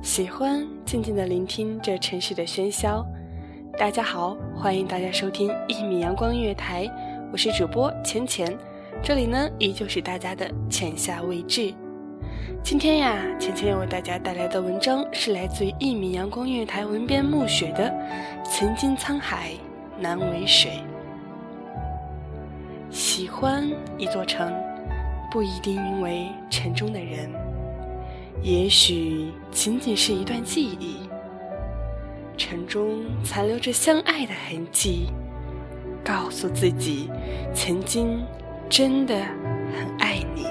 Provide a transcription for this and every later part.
喜欢静静的聆听这城市的喧嚣。大家好，欢迎大家收听一米阳光音乐台，我是主播浅浅，这里呢依旧是大家的浅夏未至。今天呀，浅浅要为大家带来的文章是来自于一米阳光音乐台文编暮雪的《曾经沧海难为水》。喜欢一座城。不一定因为城中的人，也许仅仅是一段记忆。城中残留着相爱的痕迹，告诉自己，曾经真的很爱你。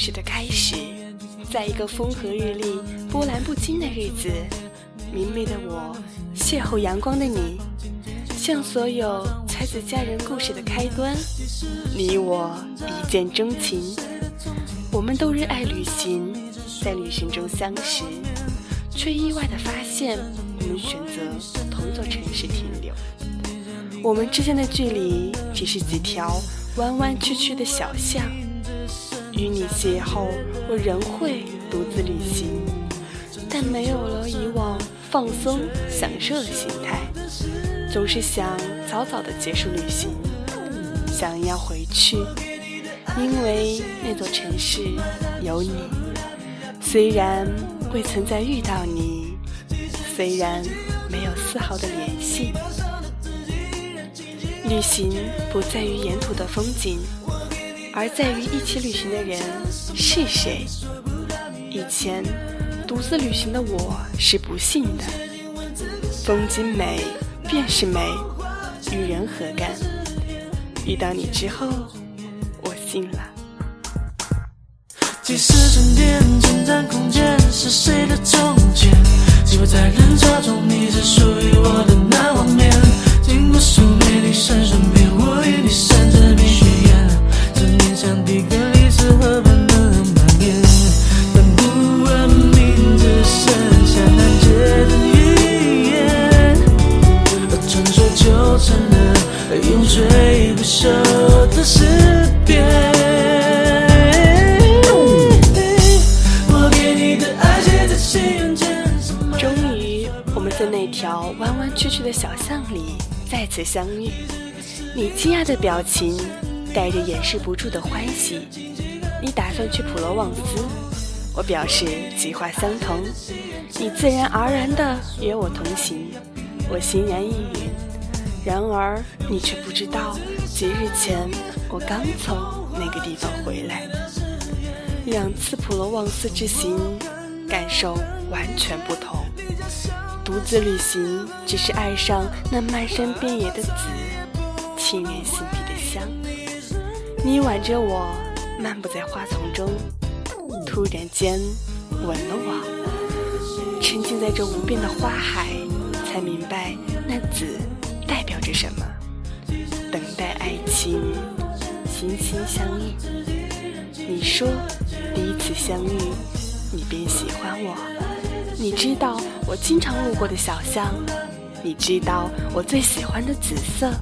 事的开始，在一个风和日丽、波澜不惊的日子，明媚的我邂逅阳光的你，像所有才子佳人故事的开端，你我一见钟情。我们都热爱旅行，在旅行中相识，却意外的发现我们选择同一座城市停留。我们之间的距离只是几条弯弯曲曲的小巷，与你邂逅，我仍会独自旅行，但没有了以往放松享受的心态，总是想早早的结束旅行，想要回去，因为那座城市有你。虽然未曾再遇到你，虽然没有丝毫的联系。旅行不在于沿途的风景，而在于一起旅行的人是谁。以前独自旅行的我是不信的，风景美便是美，与人何干？遇到你之后，我信了。即使沉淀，存在空间是谁的中间？机会在人潮中，你是属于我的那画面。在那条弯弯曲曲的小巷里再次相遇。你惊讶的表情带着掩饰不住的欢喜。你打算去普罗旺斯，我表示计划相同。你自然而然地约我同行，我欣然应允。然而你却不知道，几日前我刚从那个地方回来。两次普罗旺斯之行，感受完全不同。独自旅行，只是爱上那漫山遍野的紫，沁人心脾的香。你挽着我，漫步在花丛中，突然间吻了我。沉浸在这无边的花海，才明白那紫代表着什么。等待爱情，心心相印。你说，第一次相遇，你便喜欢我。你知道我经常路过的小巷，你知道我最喜欢的紫色，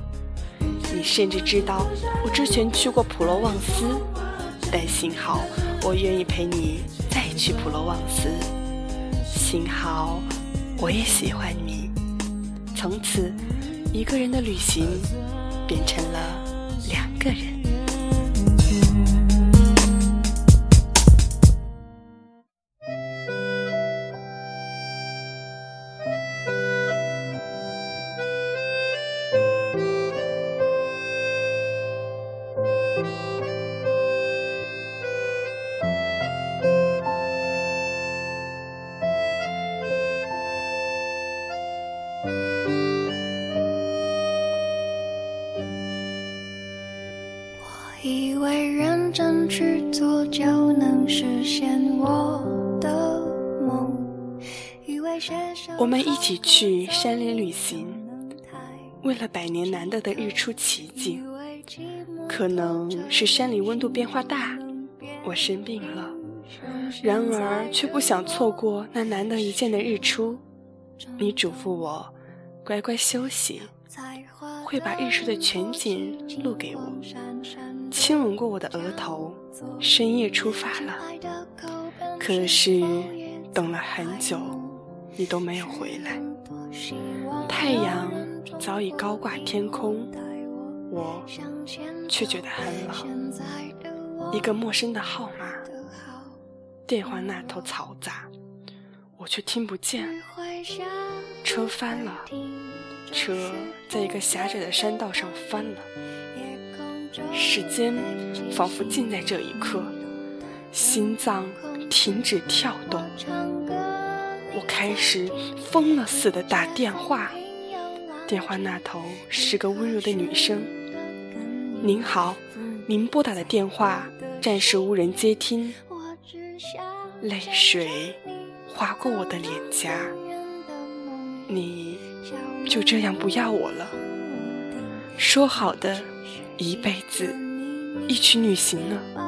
你甚至知道我之前去过普罗旺斯，但幸好我愿意陪你再去普罗旺斯。幸好我也喜欢你。从此，一个人的旅行变成了两个人。以为认真去做就能实现我的梦，以为我们一起去山里旅行，为了百年难得的日出奇景。可能是山里温度变化大，我生病了，然而却不想错过那难得一见的日出。你嘱咐我乖乖休息，会把日出的全景录给我。亲吻过我的额头，深夜出发了。可是等了很久，你都没有回来。太阳早已高挂天空，我却觉得很冷。一个陌生的号码，电话那头嘈杂，我却听不见。车翻了，车在一个狭窄的山道上翻了。时间仿佛静在这一刻，心脏停止跳动。我开始疯了似的打电话，电话那头是个温柔的女声：“您好，您拨打的电话暂时无人接听。”泪水划过我的脸颊，你就这样不要我了？说好的。一辈子一起旅行呢。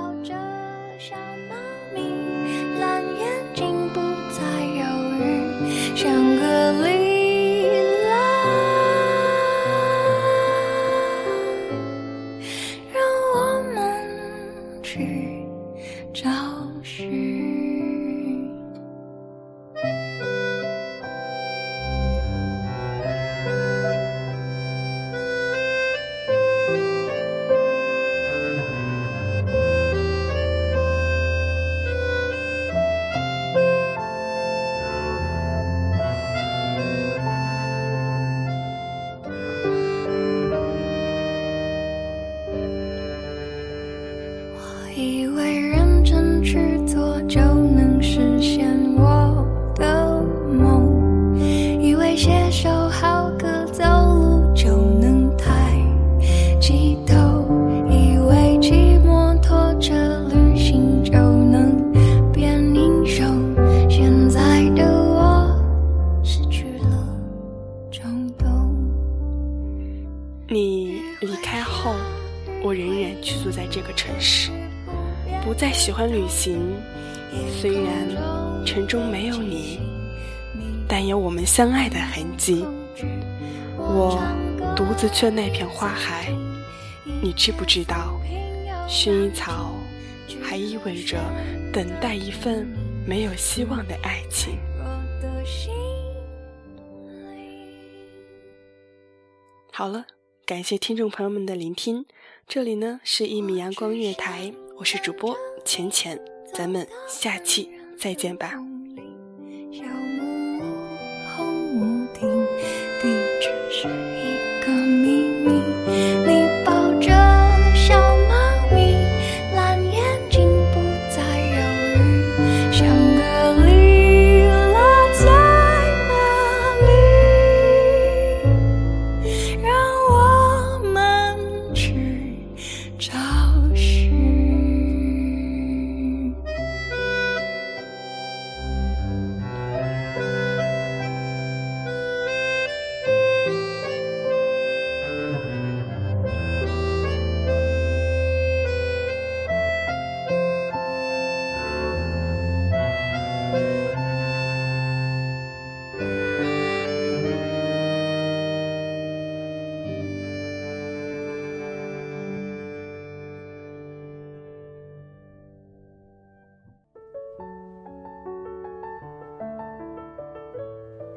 你离开后，我仍然居住在这个城市，不再喜欢旅行。虽然城中没有你，但有我们相爱的痕迹。我独自去了那片花海，你知不知道，薰衣草还意味着等待一份没有希望的爱情。好了，感谢听众朋友们的聆听，这里呢是一米阳光月台，我是主播浅浅，咱们下期再见吧。